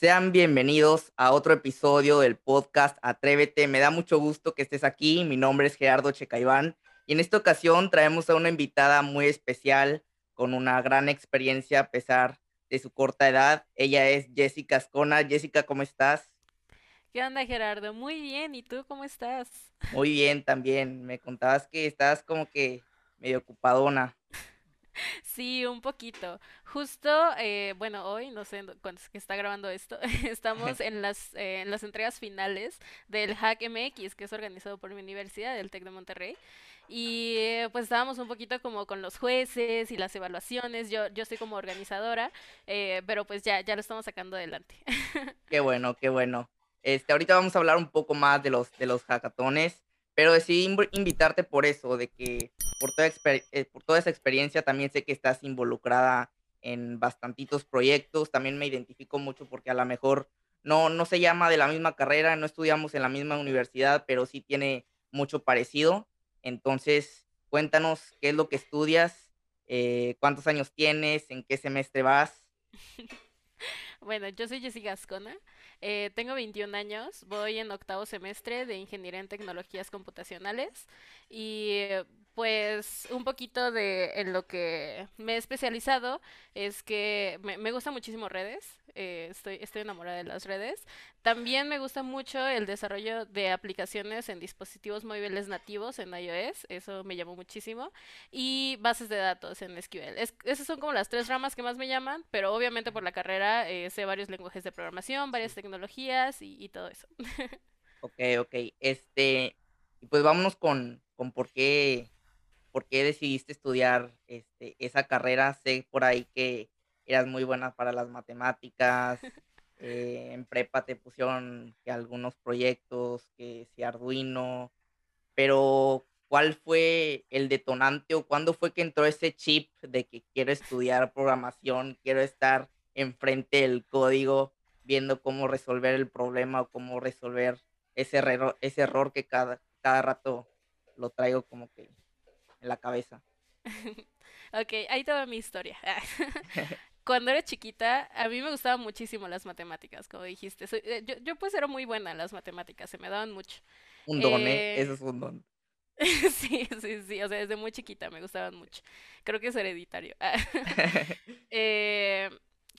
Sean bienvenidos a otro episodio del podcast Atrévete. Me da mucho gusto que estés aquí. Mi nombre es Gerardo Checaiván y en esta ocasión traemos a una invitada muy especial con una gran experiencia a pesar de su corta edad. Ella es Jessica Ascona. Jessica, ¿cómo estás? ¿Qué onda, Gerardo? Muy bien. ¿Y tú cómo estás? Muy bien también. Me contabas que estás como que medio ocupadona. Sí, un poquito. Justo, eh, bueno, hoy, no sé cuándo es que está grabando esto, estamos en las, eh, en las entregas finales del Hack MX, que es organizado por mi universidad, del TEC de Monterrey. Y eh, pues estábamos un poquito como con los jueces y las evaluaciones. Yo, yo estoy como organizadora, pero pues ya, ya lo estamos sacando adelante. Qué bueno, qué bueno. Este, ahorita vamos a hablar un poco más de los, de los hackatones. Pero decidí invitarte por eso, de que por toda, eh, por toda esa experiencia también sé que estás involucrada en bastantitos proyectos. También me identifico mucho porque a lo mejor no, no se llama de la misma carrera, no estudiamos en la misma universidad, pero sí tiene mucho parecido. Entonces, cuéntanos qué es lo que estudias, eh, cuántos años tienes, en qué semestre vas. Bueno, yo soy Jessica Ascona, eh, tengo 21 años, voy en octavo semestre de Ingeniería en Tecnologías Computacionales y pues un poquito de en lo que me he especializado es que me, me gusta muchísimo redes, eh, estoy, estoy enamorada de las redes. También me gusta mucho el desarrollo de aplicaciones en dispositivos móviles nativos en iOS, eso me llamó muchísimo, y bases de datos en SQL. esas son como las tres ramas que más me llaman, pero obviamente por la carrera eh, sé varios lenguajes de programación, varias tecnologías y, y todo eso. ok, ok. Este, pues vámonos con, con por qué por qué decidiste estudiar este, esa carrera. Sé por ahí que eras muy buena para las matemáticas. Eh, en prepa te pusieron que algunos proyectos, que si Arduino, pero ¿cuál fue el detonante o cuándo fue que entró ese chip de que quiero estudiar programación, quiero estar enfrente del código, viendo cómo resolver el problema o cómo resolver ese error, ese error que cada, cada rato lo traigo como que en la cabeza. ok, ahí toda mi historia. Cuando era chiquita, a mí me gustaban muchísimo las matemáticas, como dijiste. Eh, yo, yo pues era muy buena en las matemáticas, se me daban mucho. Un don, ¿eh? Eso es un don. sí, sí, sí, o sea, desde muy chiquita me gustaban mucho. Creo que es hereditario. eh,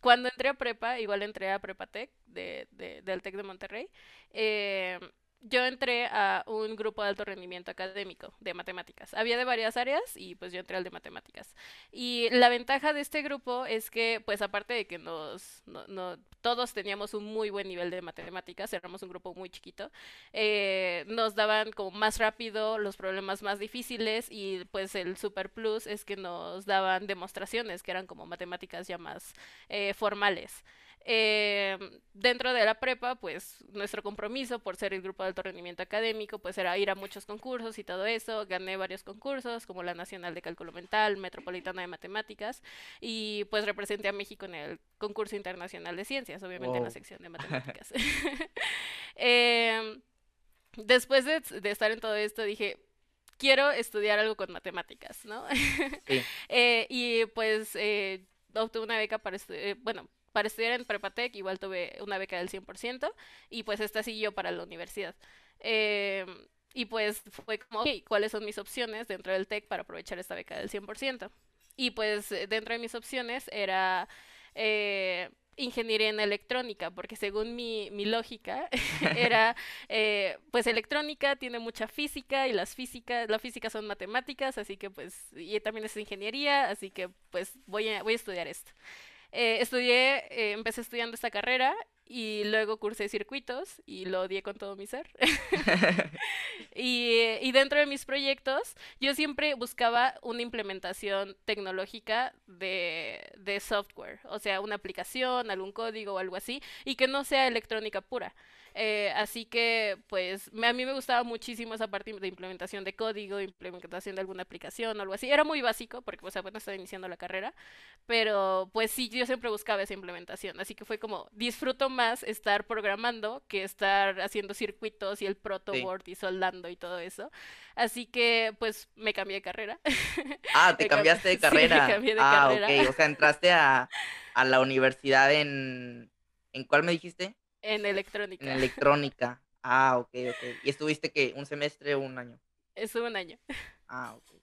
cuando entré a prepa, igual entré a Prepatec de, de, del TEC de Monterrey. Eh, yo entré a un grupo de alto rendimiento académico de matemáticas. Había de varias áreas y pues yo entré al de matemáticas. Y la ventaja de este grupo es que pues aparte de que nos no, todos teníamos un muy buen nivel de matemáticas, éramos un grupo muy chiquito, eh, nos daban como más rápido los problemas más difíciles y pues el super plus es que nos daban demostraciones que eran como matemáticas ya más eh, formales. Eh, dentro de la prepa, pues nuestro compromiso por ser el grupo de alto rendimiento académico, pues era ir a muchos concursos y todo eso. Gané varios concursos, como la Nacional de Cálculo Mental, Metropolitana de Matemáticas, y pues representé a México en el concurso internacional de ciencias, obviamente en la sección de matemáticas. eh, después de, de estar en todo esto, dije, quiero estudiar algo con matemáticas, ¿no? Sí. eh, y pues eh, obtuve una beca para estudiar, eh, bueno, para estudiar en Prepatec igual tuve una beca del 100% y pues esta siguió para la universidad. Eh, y pues fue como, ¿cuáles son mis opciones dentro del TEC para aprovechar esta beca del 100%? Y pues dentro de mis opciones era eh, ingeniería en electrónica, porque según mi, mi lógica era, eh, pues electrónica tiene mucha física y las físicas, la física son matemáticas, así que pues, y también es ingeniería, así que pues voy a, voy a estudiar esto. Eh, estudié, eh, empecé estudiando esta carrera y luego cursé circuitos y lo odié con todo mi ser. y, y, dentro de mis proyectos, yo siempre buscaba una implementación tecnológica de, de software, o sea, una aplicación, algún código o algo así, y que no sea electrónica pura. Eh, así que, pues, a mí me gustaba muchísimo esa parte de implementación de código, implementación de alguna aplicación o algo así. Era muy básico porque, pues, apenas estaba iniciando la carrera, pero, pues, sí, yo siempre buscaba esa implementación. Así que fue como, disfruto más estar programando que estar haciendo circuitos y el protoboard y soldando y todo eso. Así que, pues, me cambié de carrera. Ah, te cambiaste de carrera. Sí, me cambié de ah, carrera. ok. O sea, entraste a, a la universidad en ¿En cuál me dijiste? En electrónica. En electrónica. Ah, ok, ok. ¿Y estuviste qué? ¿Un semestre o un año? Estuve un año. Ah, ok.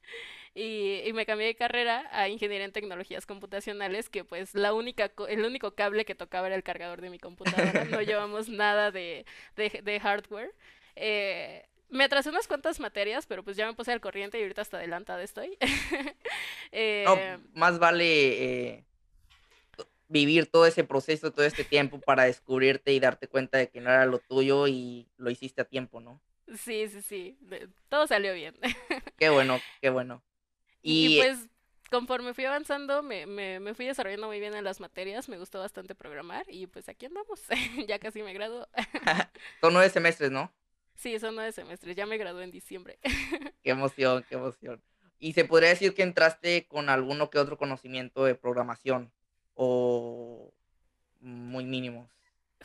Y, y, me cambié de carrera a ingeniería en tecnologías computacionales, que pues la única, el único cable que tocaba era el cargador de mi computadora. No llevamos nada de, de, de hardware. Eh, me atrasé unas cuantas materias, pero pues ya me puse al corriente y ahorita hasta adelantada estoy. eh, no, más vale eh, vivir todo ese proceso, todo este tiempo para descubrirte y darte cuenta de que no era lo tuyo y lo hiciste a tiempo, ¿no? Sí, sí, sí. Todo salió bien. qué bueno, qué bueno. Y, pues conforme fui avanzando, me, me, me, fui desarrollando muy bien en las materias, me gustó bastante programar y pues aquí andamos, ya casi me graduó. Son nueve semestres, ¿no? Sí, son nueve semestres, ya me gradué en diciembre. qué emoción, qué emoción. ¿Y se podría decir que entraste con alguno que otro conocimiento de programación o muy mínimos?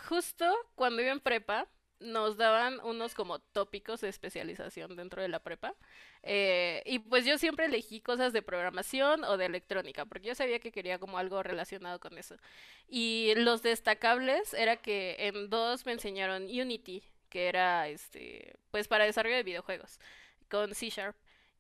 Justo cuando iba en prepa, nos daban unos como tópicos de especialización dentro de la prepa. Eh, y pues yo siempre elegí cosas de programación o de electrónica, porque yo sabía que quería como algo relacionado con eso. Y los destacables era que en dos me enseñaron Unity, que era este, pues para desarrollo de videojuegos, con C Sharp.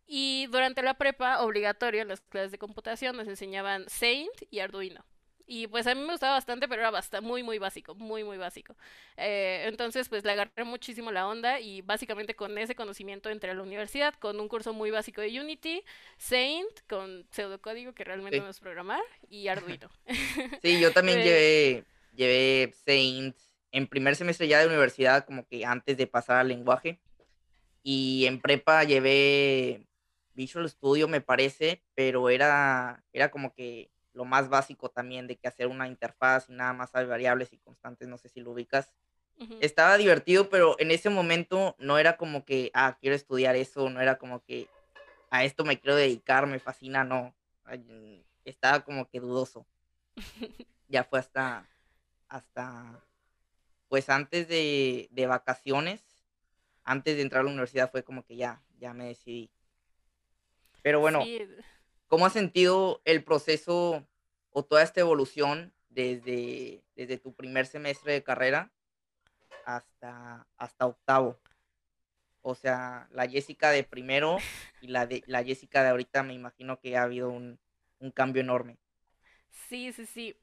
Y durante la prepa, obligatorio en las clases de computación, nos enseñaban Saint y Arduino. Y pues a mí me gustaba bastante, pero era bastante, muy, muy básico, muy, muy básico. Eh, entonces, pues le agarré muchísimo la onda y básicamente con ese conocimiento entré a la universidad, con un curso muy básico de Unity, Saint, con pseudocódigo que realmente no es programar, y Arduino. Sí, yo también eh, llevé, llevé Saint en primer semestre ya de universidad, como que antes de pasar al lenguaje. Y en prepa llevé Visual Studio, me parece, pero era, era como que lo más básico también de que hacer una interfaz y nada más hay variables y constantes, no sé si lo ubicas. Estaba divertido, pero en ese momento no era como que, ah, quiero estudiar eso, no era como que a esto me quiero dedicar, me fascina, no. Estaba como que dudoso. ya fue hasta, hasta, pues antes de, de vacaciones, antes de entrar a la universidad fue como que ya, ya me decidí. Pero bueno, ¿Cómo has sentido el proceso o toda esta evolución desde, desde tu primer semestre de carrera hasta, hasta octavo? O sea, la Jessica de primero y la, de, la Jessica de ahorita me imagino que ha habido un, un cambio enorme. Sí, sí, sí.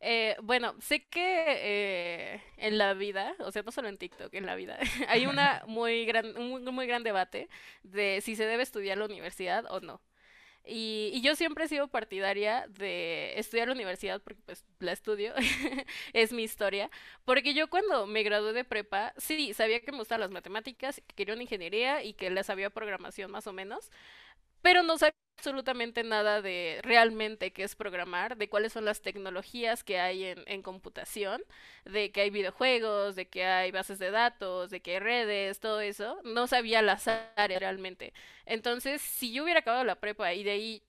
Eh, bueno, sé que eh, en la vida, o sea, no solo en TikTok, en la vida, hay una muy gran, un muy gran debate de si se debe estudiar la universidad o no. Y, yo siempre he sido partidaria de estudiar la universidad porque pues la estudio, es mi historia, porque yo cuando me gradué de prepa, sí, sabía que me gustaban las matemáticas, que quería una ingeniería y que les sabía programación más o menos, pero no sabía absolutamente nada de realmente qué es programar, de cuáles son las tecnologías que hay en, computación, de que hay videojuegos, de que hay bases de datos, de que hay redes, todo eso. No sabía las áreas realmente. Entonces, si yo hubiera acabado la prepa y de ahí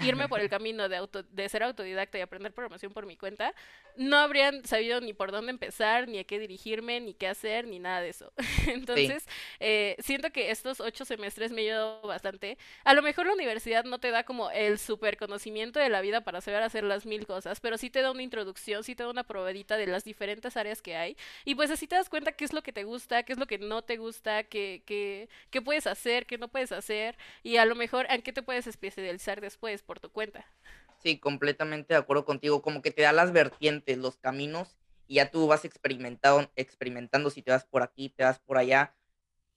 irme por el camino de, auto, de ser autodidacta y aprender programación por mi cuenta, no habrían sabido ni por dónde empezar, ni a qué dirigirme, ni qué hacer, ni nada de eso. Entonces, eh, siento que estos ocho semestres me ayudado bastante. A lo mejor la universidad no te da como el super conocimiento de la vida para saber hacer las mil cosas, pero sí te da una introducción, sí te da una probadita de las diferentes áreas que hay. Y pues así te das cuenta qué es lo que te gusta, qué es lo que no te gusta, qué, qué, qué puedes hacer, qué no puedes hacer, y a lo mejor en qué te puedes especializar después por tu cuenta. Sí, completamente de acuerdo contigo. Como que te da las vertientes, los caminos, y ya tú vas experimentando, experimentando si te vas por aquí, te vas por allá.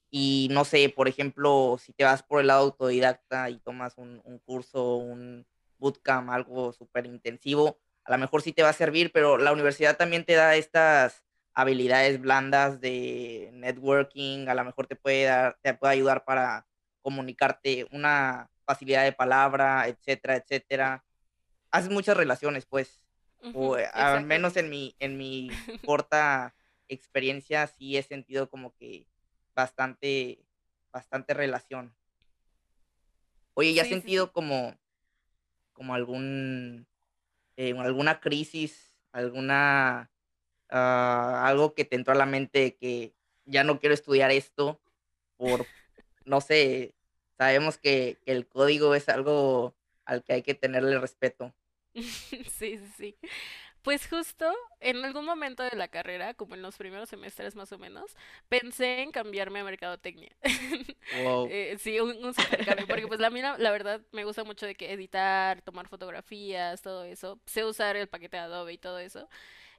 Y no sé, por ejemplo, si te vas por el lado autodidacta y tomas un, un curso, un bootcamp, algo súper intensivo, a lo mejor sí te va a servir, pero la universidad también te da estas habilidades blandas de networking, a lo mejor te puede dar, te puede ayudar para comunicarte una facilidad de palabra, etcétera, etcétera haces muchas relaciones, pues. o eh, al menos en mi, en mi corta experiencia sí he sentido como que bastante, bastante relación. Oye, ¿ya has sentido como, como algún, eh, alguna crisis, alguna, ah, algo que te entró a la mente que ya no quiero estudiar esto por, no sé, sabemos que, que el código es algo al que hay que tenerle respeto. sí, sí, sí. Pues justo en algún momento de la carrera, como en los primeros semestres más o menos, pensé en cambiarme a mercadotecnia. Wow. Eh, sí, un, un super cambio, porque pues la mía, la verdad, me gusta mucho de que editar, tomar fotografías, todo eso. Sé usar el paquete de Adobe y todo eso.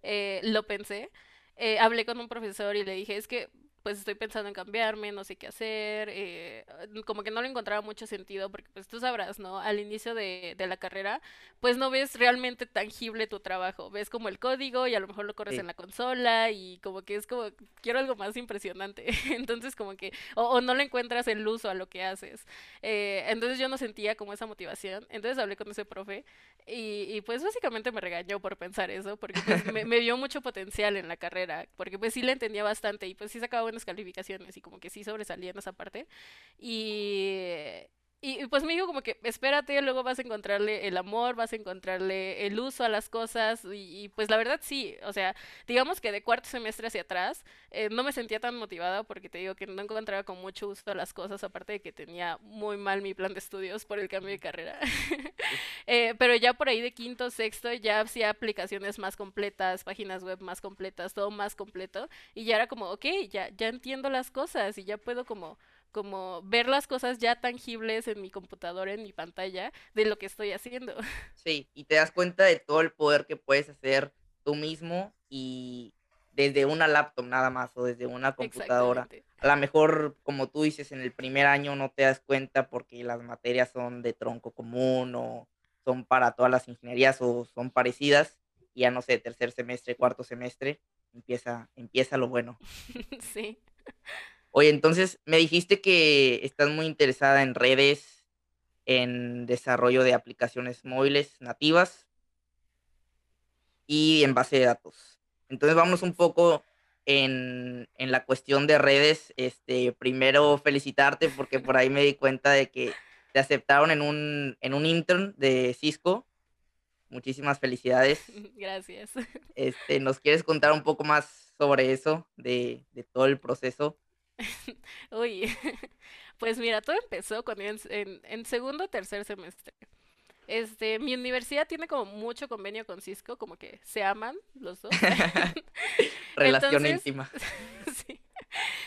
Eh, lo pensé. Eh, hablé con un profesor y le dije, es que pues estoy pensando en cambiarme, no sé qué hacer, eh, como que no le encontraba mucho sentido, porque pues tú sabrás, ¿no? Al inicio de, de la carrera, pues no ves realmente tangible tu trabajo, ves como el código y a lo mejor lo corres en Sí, la consola y como que es como, quiero algo más impresionante, entonces como que, o, o no le encuentras el uso a lo que haces, eh, entonces yo no sentía como esa motivación, entonces hablé con ese profe y, y pues básicamente me regañó por pensar eso, porque pues me, me vio mucho potencial en la carrera, porque pues sí le entendía bastante y pues sí sacaba calificaciones y como que sí sobresalía en esa parte. Y, y pues me dijo como que espérate, luego vas a encontrarle el amor, vas a encontrarle el uso a las cosas y, y, pues la verdad sí, o sea, digamos que de cuarto semestre hacia atrás eh, no me sentía tan motivada porque te digo que no encontraba con mucho uso a las cosas, aparte de que tenía muy mal mi plan de estudios por el cambio de carrera. Eh, pero ya por ahí de quinto, sexto, ya hacía aplicaciones más completas, páginas web más completas, todo más completo. Y ya era como, ok, ya, ya entiendo las cosas y ya puedo como, como ver las cosas ya tangibles en mi computadora, en mi pantalla, de lo que estoy haciendo. sí, y te das cuenta de todo el poder que puedes hacer tú mismo y desde una laptop nada más o desde una computadora. A lo mejor, como tú dices, en el primer año no te das cuenta porque las materias son de tronco común o son para todas las ingenierías o son parecidas. Y ya no sé, tercer semestre, cuarto semestre, empieza, empieza lo bueno. Sí. Oye, entonces me dijiste que estás muy interesada en redes, en desarrollo de aplicaciones móviles nativas y en base de datos. Entonces vamos un poco en, en la cuestión de redes. Este, primero felicitarte porque por ahí me di cuenta de que te aceptaron en un, en un intern de Cisco. Muchísimas felicidades. Gracias. Este, ¿nos quieres contar un poco más sobre eso, de, de todo el proceso? Uy, pues mira, todo empezó cuando en, en, en segundo o tercer semestre. Este, mi universidad tiene como mucho convenio con Cisco, como que se aman los dos. Relación Entonces, íntima. sí,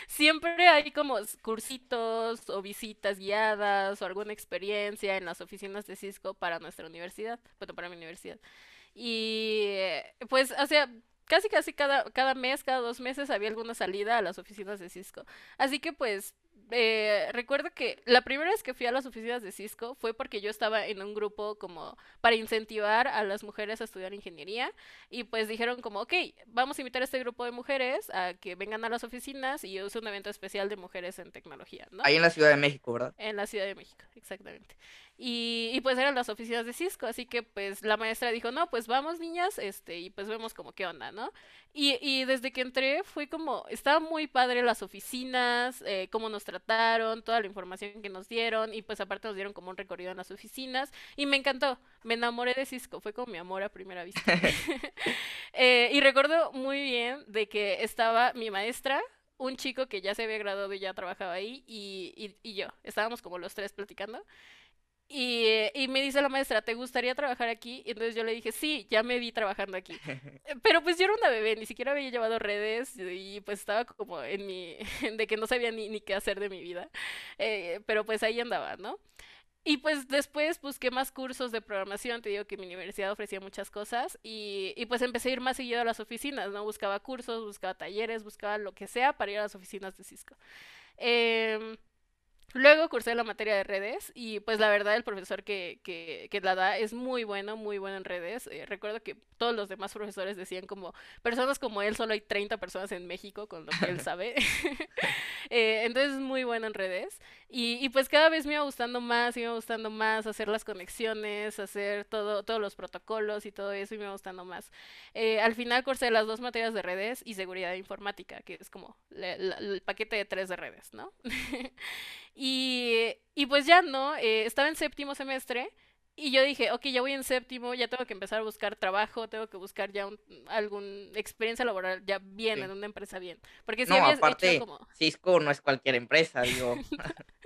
siempre hay como cursitos o visitas guiadas o alguna experiencia en las oficinas de Cisco para nuestra universidad, bueno, para mi universidad. Y eh, pues, o sea, casi casi cada, cada mes, cada dos meses había alguna salida a las oficinas de Cisco. Así que pues eh, recuerdo que la primera vez que fui a las oficinas de Cisco fue porque yo estaba en un grupo como para incentivar a las mujeres a estudiar ingeniería y pues dijeron como, ok, vamos a invitar a este grupo de mujeres a que vengan a las oficinas y es un evento especial de mujeres en tecnología, ¿no? Ahí en la Ciudad de México, ¿verdad? En la Ciudad de México, exactamente. Y, y pues eran las oficinas de Cisco, así que pues la maestra dijo, no, pues vamos niñas, este, y pues vemos como qué onda, ¿no? Y, y desde que entré fui como, estaba muy padre las oficinas, eh, cómo nos trataron, toda la información que nos dieron, y pues aparte nos dieron como un recorrido en las oficinas, y me encantó, me enamoré de Cisco, fue como mi amor a primera vista. Eh, y recuerdo muy bien de que estaba mi maestra, un chico que ya se había graduado y ya trabajaba ahí, y, y, y yo, estábamos como los tres platicando. Y, eh, y me dice la maestra, ¿te gustaría trabajar aquí? Y entonces yo le dije, sí, ya me vi trabajando aquí. Eh, Pero pues yo era una bebé, ni siquiera había llevado redes y pues estaba como en mi, de que no sabía ni, ni qué hacer de mi vida. Eh, pero pues ahí andaba, ¿no? Y pues después busqué más cursos de programación, te digo que mi universidad ofrecía muchas cosas y, y pues empecé a ir más seguido a las oficinas, ¿no? Buscaba cursos, buscaba talleres, buscaba lo que sea para ir a las oficinas de Cisco. Em, Luego cursé la materia de redes y pues la verdad el profesor que, que, que la da es muy bueno, muy bueno en redes. Eh, recuerdo que todos los demás profesores decían como, personas como él, solo hay 30 personas en México con lo que él sabe. Eh, entonces es muy bueno en redes. Y, y pues cada vez me iba gustando más, me iba gustando más hacer las conexiones, hacer todo, todos los protocolos y todo eso y me iba gustando más. Eh, al final cursé las dos materias de redes y seguridad informática, que es como la- el paquete de tres de redes, ¿no? Y, y pues ya, ¿no? Eh, estaba en séptimo semestre Y yo dije, ok, ya voy en séptimo, ya tengo que empezar a buscar trabajo, tengo que buscar ya un, algún experiencia laboral ya bien, Sí. en una empresa bien. Porque si No, había hecho aparte, como, Cisco no es cualquier empresa, digo.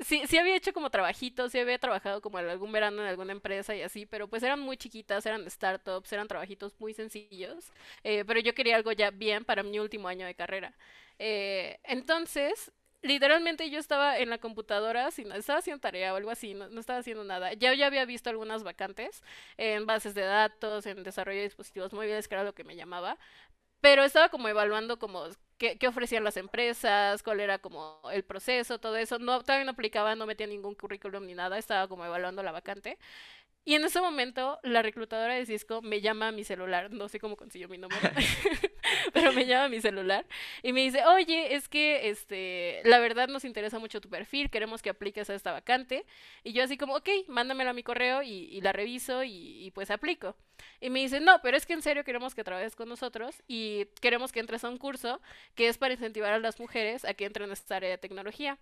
sí, sí había hecho como trabajitos, sí había trabajado como en algún verano en alguna empresa y así, pero pues eran muy chiquitas, eran startups, eran trabajitos muy sencillos, eh, pero yo quería algo ya bien para mi último año de carrera. Eh, entonces, literalmente yo estaba en la computadora, sin, estaba haciendo tarea o algo así, no, estaba haciendo nada. Ya, ya había visto algunas vacantes en bases de datos, en desarrollo de dispositivos móviles, que era lo que me llamaba, pero estaba como evaluando como qué, qué ofrecían las empresas, cuál era como el proceso, todo eso. No, todavía no aplicaba, no metía ningún currículum ni nada, estaba como evaluando la vacante. Y en ese momento, la reclutadora de Cisco me llama a mi celular, no sé cómo consiguió mi número, pero me llama a mi celular y me dice, oye, es que este, la verdad nos interesa mucho tu perfil, queremos que apliques a esta vacante. Y yo así como, ok, mándamela a mi correo y, y la reviso y, y pues aplico. Y me dice, no, pero es que en serio queremos que trabajes con nosotros y queremos que entres a un curso que es para incentivar a las mujeres a que entren en esta área de tecnología.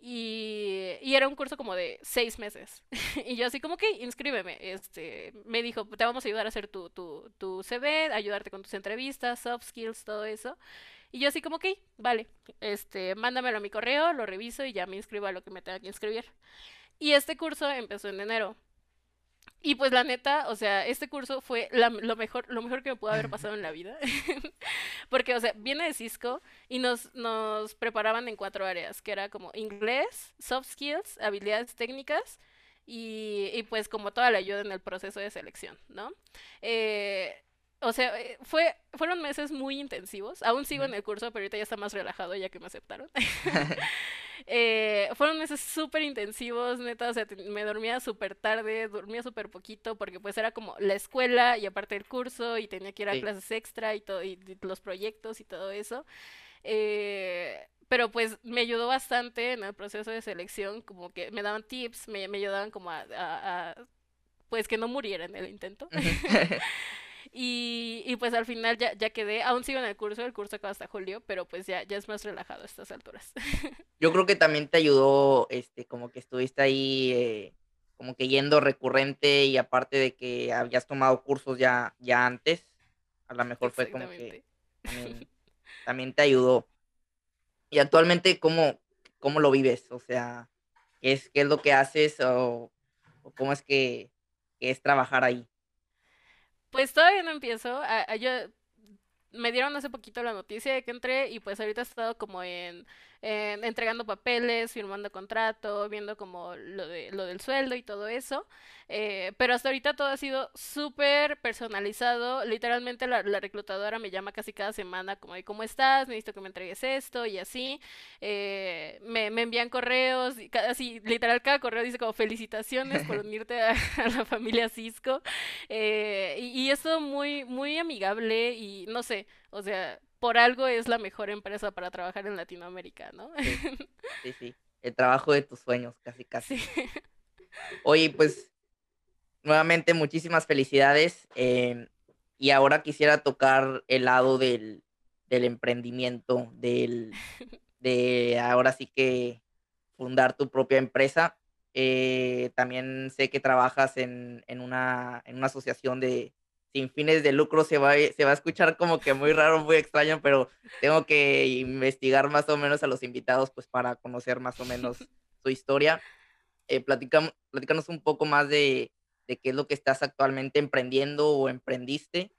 Y, y era un curso como de seis meses. Y yo así como, ok, inscríbeme. Este, me dijo, te vamos a ayudar a hacer tu, tu, tu CV, ayudarte con tus entrevistas, soft skills, todo eso. Y yo así como, ok, vale, este, mándamelo a mi correo, lo reviso y ya me inscribo a lo que me tenga que inscribir. Y este curso empezó en enero. Y pues la neta, o sea, este curso fue la- lo mejor, lo mejor que me pudo haber pasado en la vida. Porque, o sea, viene de Cisco y nos, nos preparaban en cuatro áreas, que era como inglés, soft skills, habilidades técnicas y, y pues como toda la ayuda en el proceso de selección, ¿no? Eh, o sea, eh, fue, fueron meses muy intensivos. Aún sigo en el curso, pero ahorita ya está más relajado ya que me aceptaron. Eh, fueron meses súper intensivos, neta, o sea, me dormía súper tarde, dormía súper poquito, porque pues era como la escuela y aparte el curso y tenía que ir a Sí. clases extra y todo, y, y los proyectos y todo eso. Eh, pero pues me ayudó bastante en el proceso de selección, como que me daban tips, me, me ayudaban como a, a- a, pues que no muriera en el intento. Y, y pues al final ya, ya quedé, aún sigo en el curso, el curso acaba hasta julio, pero pues ya, ya es más relajado a estas alturas. Yo creo que también te ayudó, este, como que estuviste ahí, eh, como que yendo recurrente y aparte de que habías tomado cursos ya, ya antes, a lo mejor fue como que también te ayudó. Y actualmente, ¿cómo, cómo lo vives? O sea, ¿qué es, qué es lo que haces o, cómo es que, es trabajar ahí? Pues todavía no empiezo. a- a- yo me dieron hace poquito la noticia de que entré y pues ahorita he estado como en, en entregando papeles, firmando contrato, viendo como lo de lo del sueldo y todo eso. Eh, pero hasta ahorita todo ha sido súper personalizado. Literalmente la, la reclutadora me llama casi cada semana como de cómo estás, necesito que me entregues esto y así. Eh, me, me envían correos, y así, literal cada correo dice como felicitaciones por unirte a, a la familia Cisco. Eh, y, y es todo muy, muy amigable y no sé, o sea, por algo es la mejor empresa para trabajar en Latinoamérica, ¿no? Sí, sí, sí. El trabajo de tus sueños, casi, casi. Sí. Oye, pues nuevamente muchísimas felicidades. em, y ahora quisiera tocar el lado del, del emprendimiento, del, de ahora sí que fundar tu propia empresa. Eh, también sé que trabajas en, en una, en una asociación de sin fines de lucro. Se va, se va a escuchar como que muy raro, muy extraño, pero tengo que investigar más o menos a los invitados pues para conocer más o menos su historia. Eh, platicam- platícanos un poco más de, de qué es lo que estás actualmente emprendiendo o emprendiste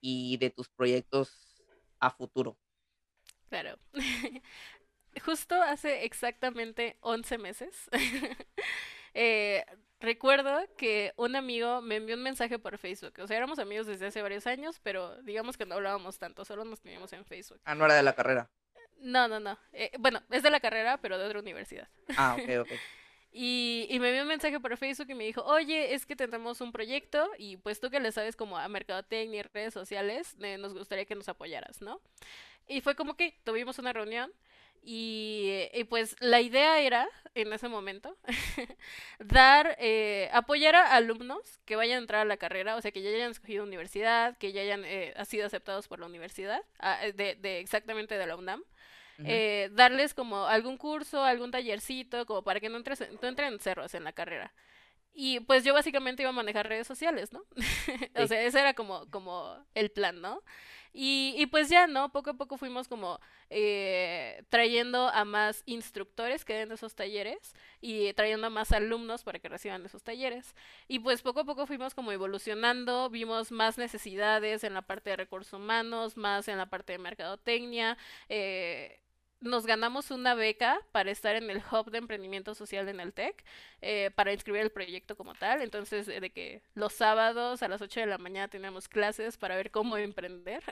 y de tus proyectos a futuro. Claro. Justo hace exactamente 11 meses, eh, recuerdo que un amigo me envió un mensaje por Facebook. O sea, éramos amigos desde hace varios años, pero digamos que no hablábamos tanto, solo nos teníamos en Facebook. Ah, no era de la carrera. No, no, no. eh, bueno, es de la carrera, pero de otra universidad. Ah, ok, ok. Y, y me envió un mensaje por Facebook y me dijo, oye, es que tenemos un proyecto y pues tú que le sabes como a mercadotecnia y redes sociales, eh, nos gustaría que nos apoyaras, ¿no? Y fue como que tuvimos una reunión y, y pues la idea era, en ese momento, dar, eh, apoyar a alumnos que vayan a entrar a la carrera, o sea, que ya hayan escogido universidad, que ya hayan eh, sido aceptados por la universidad, ah, de, de exactamente de la UNAM Ujú, eh, darles como algún curso, algún tallercito, como para que no, entres, en- no entren en cerros en la carrera. Y pues yo básicamente iba a manejar redes sociales, ¿no? o sea, ese era como, como el plan, ¿no? Y, y pues ya, ¿no? Poco a poco fuimos como eh, trayendo a más instructores que den esos talleres y trayendo a más alumnos para que reciban esos talleres. Y pues poco a poco fuimos como evolucionando, vimos más necesidades en la parte de recursos humanos, más en la parte de mercadotecnia. eh, nos ganamos una beca para estar en el hub de emprendimiento social en el TEC, eh, para inscribir el proyecto como tal. Entonces, eh, de que los sábados a las 8 de la mañana teníamos clases para ver cómo emprender.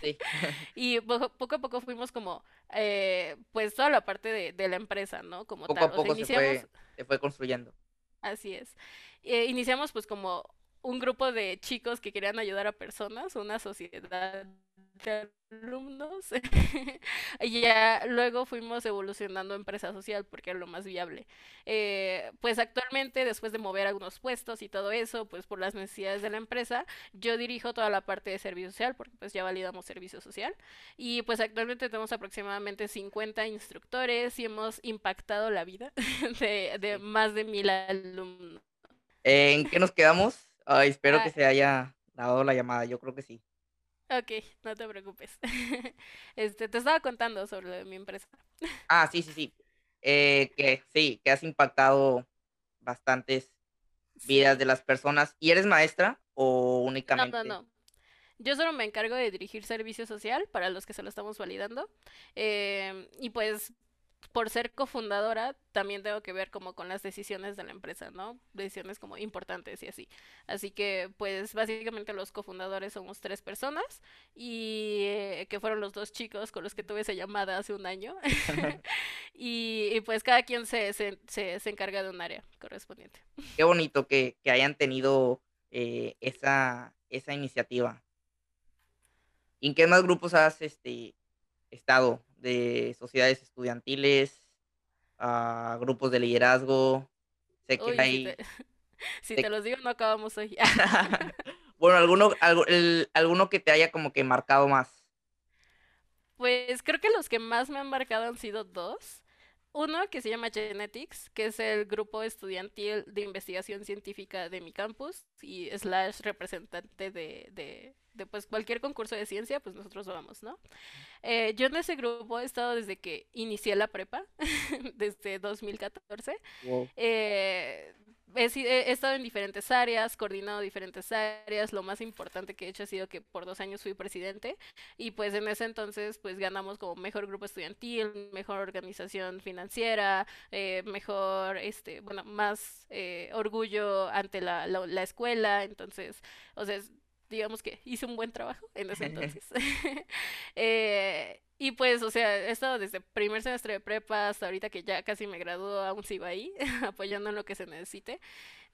sí. y poco, poco a poco fuimos como, eh, pues toda la parte de, de la empresa, ¿no? Como Poco tal. a O sea, poco se iniciamos, fue, se fue construyendo. así es. Eh, iniciamos pues como un grupo de chicos que querían ayudar a personas, una sociedad de alumnos. Y ya luego fuimos evolucionando a empresa social porque era lo más viable. Eh, pues actualmente, después de mover algunos puestos y todo eso, pues por las necesidades de la empresa, yo dirijo toda la parte de servicio social porque pues ya validamos servicio social. Y pues actualmente tenemos aproximadamente 50 instructores y hemos impactado la vida de, de más de mil alumnos. ¿En qué nos quedamos? Ay, espero que Ah, se haya dado la llamada. Yo creo que sí. Ok, no te preocupes. Este, te estaba contando sobre lo de mi empresa. Ah, sí, sí, sí. Eh, que sí, que has impactado bastantes vidas Sí. de las personas. ¿Y eres maestra o No, no, únicamente? no. Yo solo me encargo de dirigir servicio social para los que se lo estamos validando. Em, y pues por ser cofundadora, también tengo que ver como con las decisiones de la empresa, ¿no? Decisiones como importantes y así. Así que, pues básicamente los cofundadores somos tres personas y eh, que fueron los dos chicos con los que tuve esa llamada hace un año. Y, y, pues cada quien se, se, se, se encarga de un área correspondiente. Qué bonito que, que hayan tenido eh, esa, esa iniciativa. ¿Y en qué más grupos has este, estado? De sociedades estudiantiles, a grupos de liderazgo. Sé que Uy, si te, hay, si te los digo, no acabamos hoy. bueno, alguno, algo- el- alguno que te haya como que marcado más. Pues creo que los que más me han marcado han sido dos. Uno que se llama Genetics, que es el grupo estudiantil de investigación científica de mi campus y slash representante de, de, de pues cualquier concurso de ciencia, pues nosotros vamos, ¿no? Eh, yo en ese grupo he estado desde que inicié la prepa, desde 2014. Wow. Eh, he, estado en diferentes áreas, coordinado diferentes áreas. Lo más importante que he hecho ha sido que por dos años fui presidente y pues en ese entonces pues ganamos como mejor grupo estudiantil, mejor organización financiera, eh, mejor, este, bueno, más eh, orgullo ante la, la, la escuela. Entonces, o sea, digamos que hice un buen trabajo en ese entonces. Eh, y pues, o sea, he estado desde primer semestre de prepa hasta ahorita que ya casi me gradúo, aún sigo ahí, apoyando en lo que se necesite.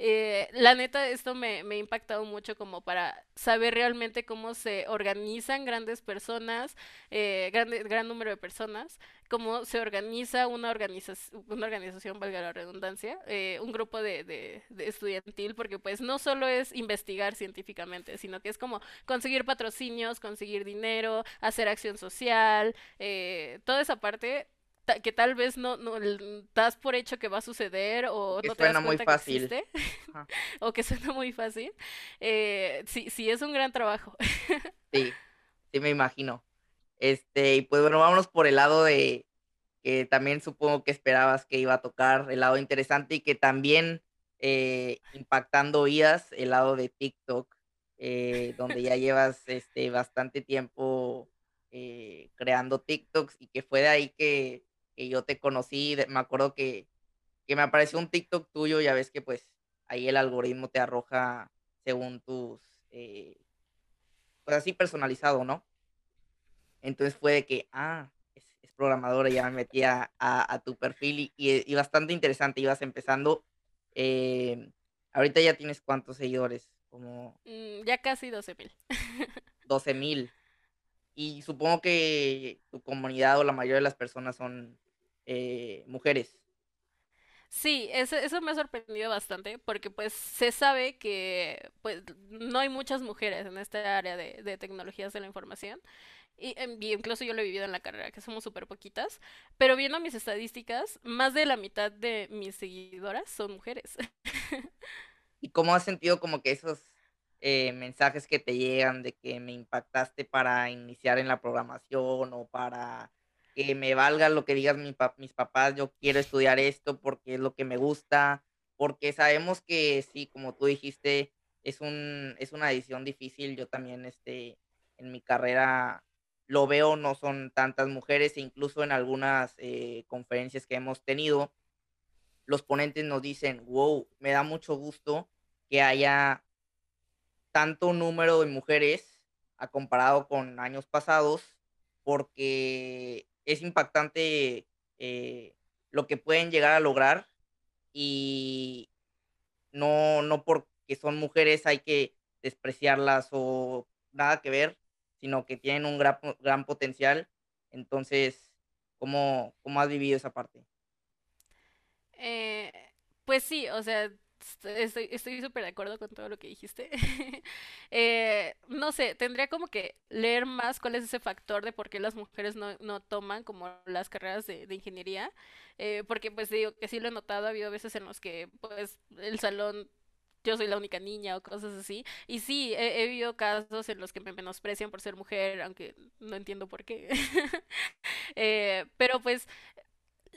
Eh, la neta, esto me, me ha impactado mucho como para saber realmente cómo se organizan grandes personas, eh, grande- gran número de personas, cómo se organiza una, organiza una organización, valga la redundancia, eh, un grupo de, de estudiantil, porque pues no solo es investigar científicamente, sino que es como conseguir patrocinios, conseguir dinero, hacer acción social, eh, toda esa parte ta- que tal vez no, no das por hecho que va a suceder O que no te das suena muy cuenta que fácil. existe Ajá. o que suena muy fácil, eh, sí, sí es un gran trabajo. Sí, sí me imagino. Este, y pues bueno, vámonos por el lado de que también supongo que esperabas que iba a tocar, el lado interesante y que también eh, impactando vidas, el lado de TikTok, eh, donde ya llevas este, bastante tiempo eh, creando TikToks y que fue de ahí que, que yo te conocí. me acuerdo que, que me apareció un TikTok tuyo, ya ves que pues ahí el algoritmo te arroja según tus, eh, pues así personalizado, ¿no? Entonces fue de que, ah, es, es programadora, ya me metí a, a- a tu perfil y, y- y bastante interesante, ibas empezando. eh, ahorita ya tienes cuántos seguidores, como Mm, ya casi doce mil. doce mil. Y supongo que tu comunidad o la mayoría de las personas son eh, mujeres. Sí, eso, eso me ha sorprendido bastante porque pues se sabe que pues no hay muchas mujeres en esta área de, de tecnologías de la información y, em, y incluso yo lo he vivido en la carrera, que somos súper poquitas, pero viendo mis estadísticas, más de la mitad de mis seguidoras son mujeres. ¿Y cómo has sentido como que esos eh, mensajes que te llegan de que me impactaste para iniciar en la programación o para que me valga lo que digan mi pa- mis papás, yo quiero estudiar esto porque es lo que me gusta, porque sabemos que sí, como tú dijiste, es un, es una decisión difícil. Yo también, este, en mi carrera lo veo, no son tantas mujeres, e incluso en algunas eh, conferencias que hemos tenido, los ponentes nos dicen, wow, me da mucho gusto que haya tanto número de mujeres a comparado con años pasados, porque es impactante eh, lo que pueden llegar a lograr y no, no porque son mujeres hay que despreciarlas o nada que ver, sino que tienen un gran, gran potencial. Entonces, ¿cómo, cómo has vivido esa parte? Eh, pues sí, o sea, est- estoy estoy súper de acuerdo con todo lo que dijiste. Eh, no sé, tendría como que leer más cuál es ese factor de por qué las mujeres no, no toman como las carreras de, de ingeniería. Eh, porque pues digo que sí lo he notado, ha habido veces en los que pues el salón yo soy la única niña o cosas así. Y sí, he, he vivido casos en los que me menosprecian por ser mujer, aunque no entiendo por qué. Eh, pero pues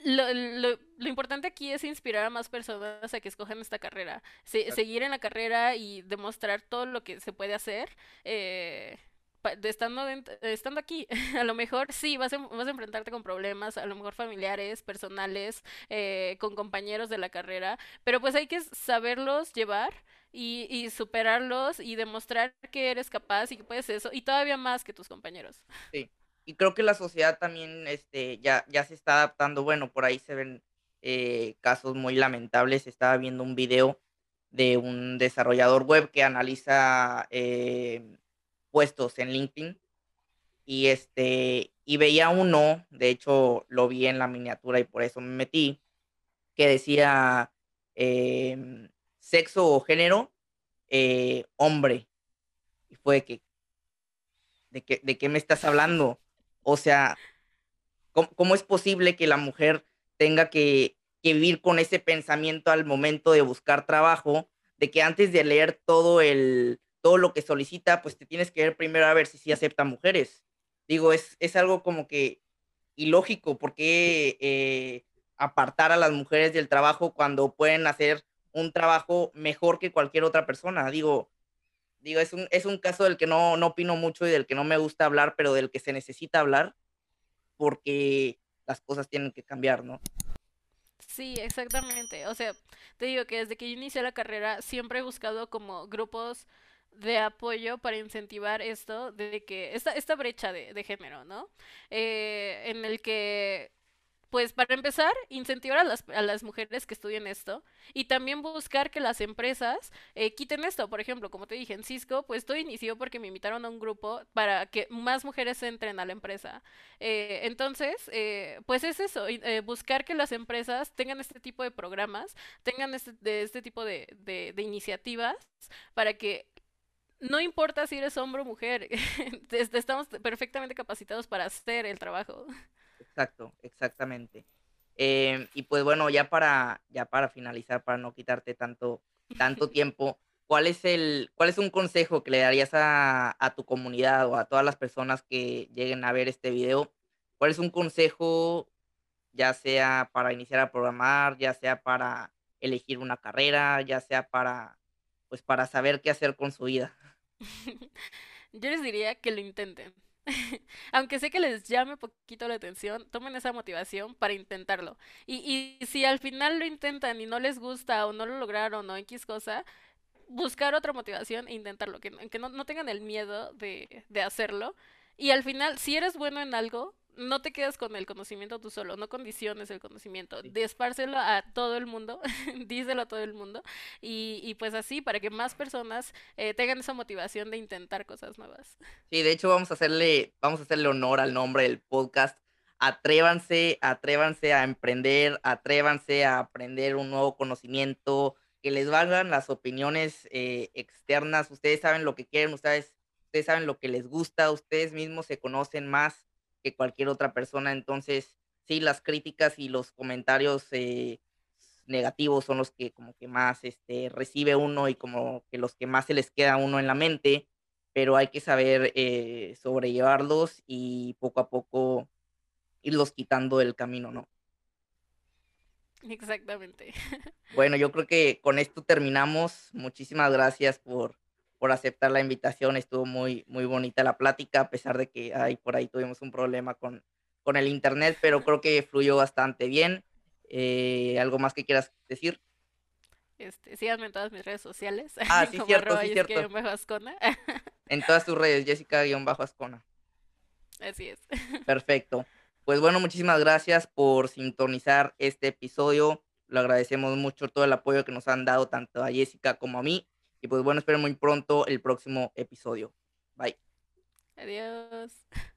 lo, lo- lo importante aquí es inspirar a más personas a que escojan esta carrera, Se- seguir en la carrera y demostrar todo lo que se puede hacer. eh, pa- de estando, estando aquí, a lo mejor sí, vas a, en- vas a enfrentarte con problemas, a lo mejor familiares, personales, eh, con compañeros de la carrera, pero pues hay que saberlos llevar y, y superarlos y demostrar que eres capaz y que puedes eso, y todavía más que tus compañeros. Sí. Y creo que la sociedad también este, ya, ya se está adaptando. Bueno, por ahí se ven eh, casos muy lamentables. Estaba viendo un video de un desarrollador web que analiza eh, puestos en LinkedIn y este y veía uno, de hecho lo vi en la miniatura y por eso me metí, que decía em, sexo o género eh, hombre. Y fue que, ¿de qué, de qué me estás hablando? O sea, ¿cómo, es posible que la mujer tenga que, vivir con ese pensamiento al momento de buscar trabajo, de que antes de leer todo el, todo lo que solicita, pues te tienes que ver primero a ver si sí acepta mujeres. Digo, es, es algo como que ilógico, ¿por qué eh, apartar a las mujeres del trabajo cuando pueden hacer un trabajo mejor que cualquier otra persona? Digo, digo, es un, es un caso del que no, no opino mucho y del que no me gusta hablar, pero del que se necesita hablar porque las cosas tienen que cambiar, ¿no? Sí, exactamente. O sea, te digo que desde que yo inicié la carrera siempre he buscado como grupos de apoyo para incentivar esto de que esta, esta brecha de, de género, ¿no? Eh, en el que pues para empezar, incentivar a las, a las mujeres que estudien esto y también buscar que las empresas eh, quiten esto. Por ejemplo, como te dije, en Cisco, pues todo inició porque me invitaron a un grupo para que más mujeres entren a la empresa. Eh, entonces, eh, pues es eso, buscar que las empresas tengan este tipo de programas, tengan este, de este tipo de, de, iniciativas para que no importa si eres hombre o mujer, est- estamos perfectamente capacitados para hacer el trabajo. Exacto, exactamente. Em, y pues bueno, ya para, ya para finalizar, para no quitarte tanto, tanto tiempo, ¿cuál es el, cuál es un consejo que le darías a, a tu comunidad o a todas las personas que lleguen a ver este video? ¿Cuál es un consejo, ya sea para iniciar a programar, ya sea para elegir una carrera, ya sea para, pues para saber qué hacer con su vida? Yo les diría que lo intenten. Aunque sé que les llame poquito la atención, tomen esa motivación para intentarlo. Y, y si al final lo intentan y no les gusta o no lo lograron o X cosa, buscar otra motivación e intentarlo. Que, que no, no tengan el miedo de, de hacerlo. Y al final, si eres bueno en algo, no te quedes con el conocimiento tú solo, no condiciones el conocimiento, Sí. despárselo a todo el mundo, díselo a todo el mundo, y, y pues así, para que más personas eh, tengan esa motivación de intentar cosas nuevas. Sí, de hecho vamos a hacerle, vamos a hacerle honor al nombre del podcast. Atrévanse, atrévanse a emprender, atrévanse a aprender un nuevo conocimiento, que les valgan las opiniones eh, externas. Ustedes saben lo que quieren, ustedes ustedes saben lo que les gusta, ustedes mismos se conocen más que cualquier otra persona, entonces, sí, las críticas y los comentarios, eh, negativos son los que como que más, este, recibe uno y como que los que más se les queda a uno en la mente, pero hay que saber, eh, sobrellevarlos y poco a poco irlos quitando del camino, ¿no? Exactamente. Bueno, yo creo que con esto terminamos. Muchísimas gracias por por aceptar la invitación. Estuvo muy muy bonita la plática, a pesar de que ahí por ahí tuvimos un problema con con el Internet, pero creo que fluyó bastante bien. Eh, ¿algo más que quieras decir? Este, síganme en todas mis redes sociales, Ah, sí, como cierto, sí, cierto. En todas tus redes, Jessica-Ascona. Así es. Perfecto. Pues bueno, muchísimas gracias por sintonizar este episodio. Lo agradecemos mucho todo el apoyo que nos han dado tanto a Jessica como a mí. Y pues bueno, espero muy pronto el próximo episodio. Bye. Adiós.